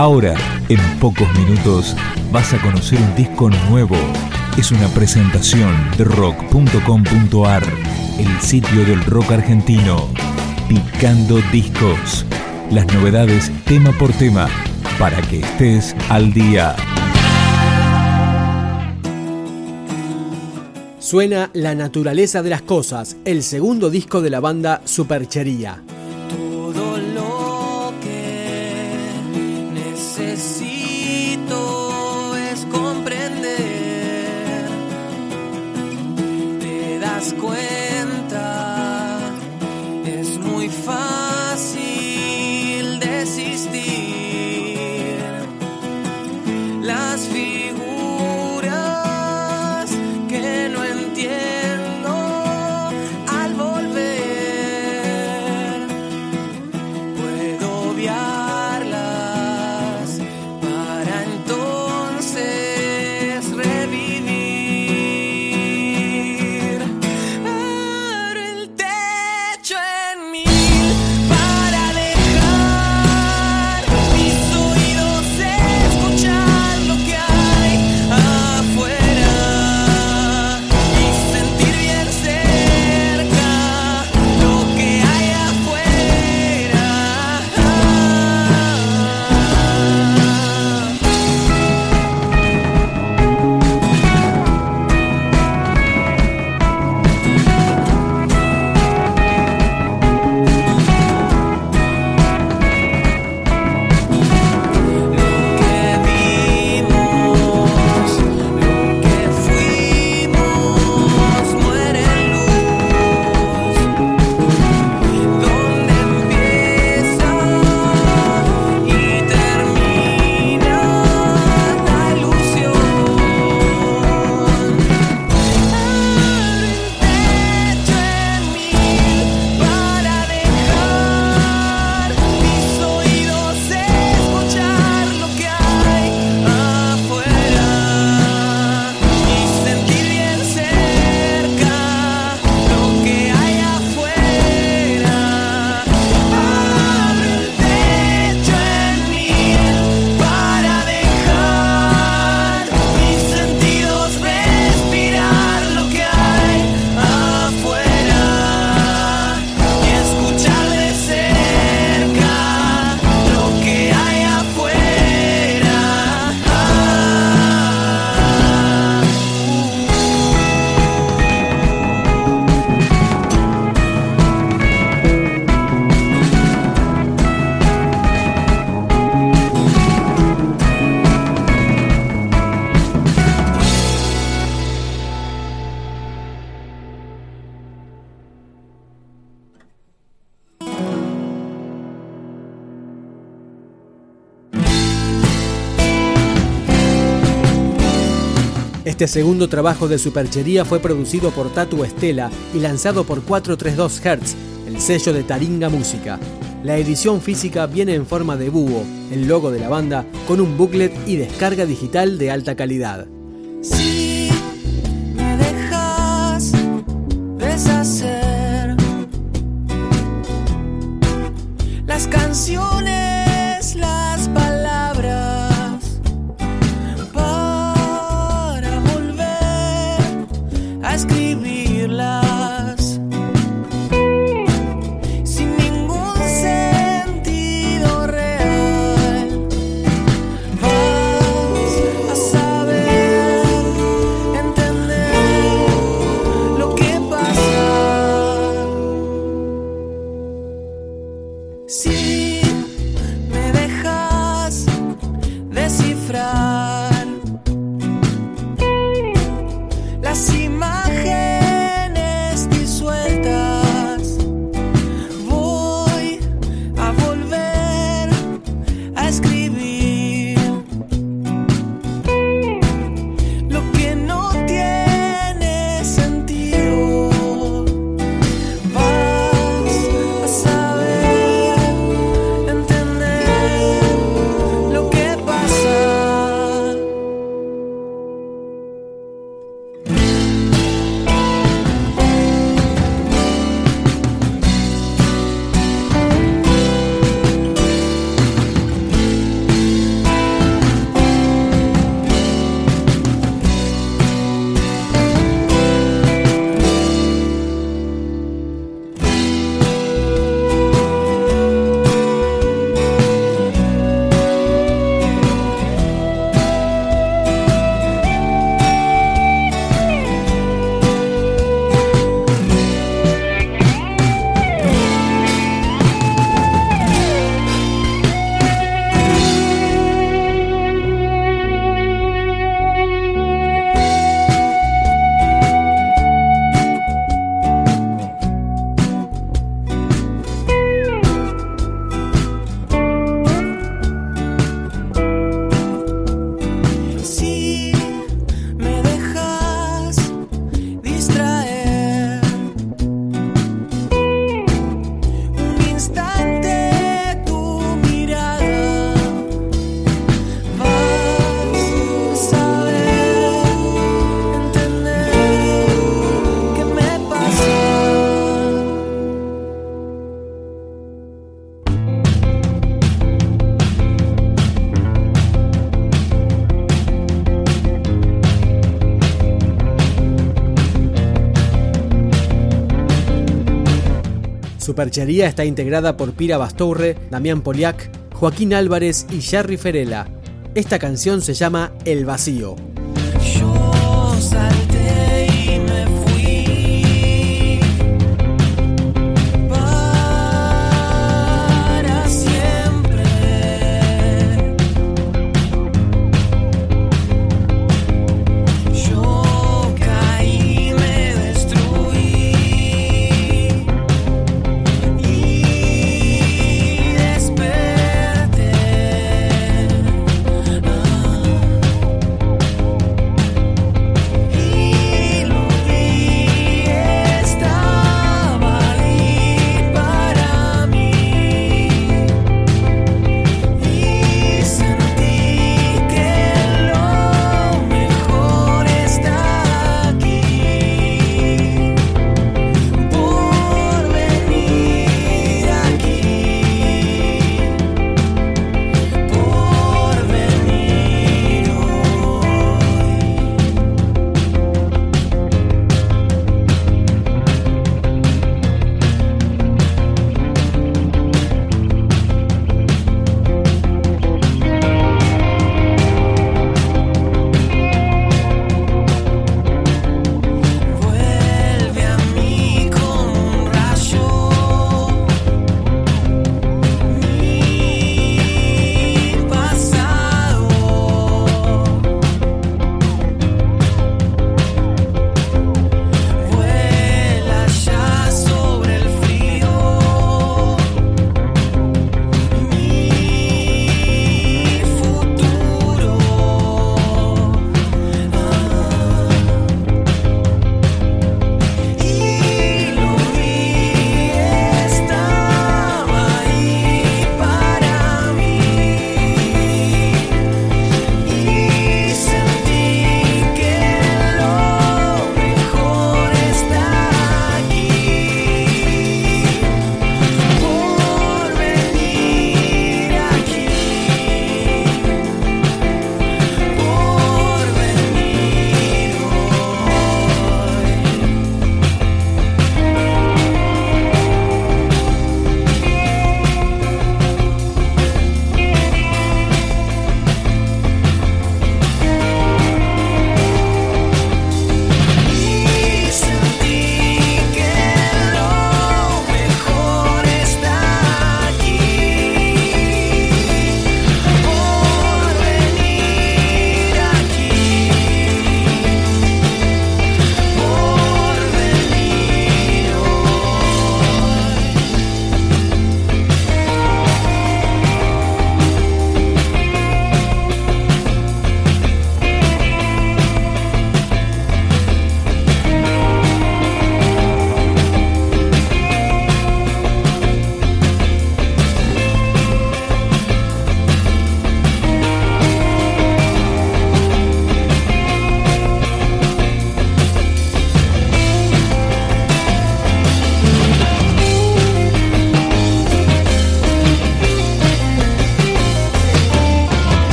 Ahora, en pocos minutos, vas a conocer un disco nuevo. Es una presentación de rock.com.ar, el sitio del rock argentino. Picando discos. Las novedades tema por tema, para que estés al día. Suena La naturaleza de las cosas, el segundo disco de la banda Superchería. Este segundo trabajo de superchería fue producido por Tatu Estela y lanzado por 432 Hz, el sello de Taringa Música. La edición física viene en forma de búho, el logo de la banda, con un booklet y descarga digital de alta calidad. A escribirlas. Su perchería está integrada por Pira Bastourre, Damián Poliak, Joaquín Álvarez y Jerry Ferela. Esta canción se llama El Vacío.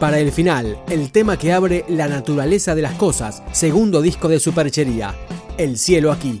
para el final, el tema que abre La naturaleza de las cosas, segundo disco de Superchería, El cielo aquí.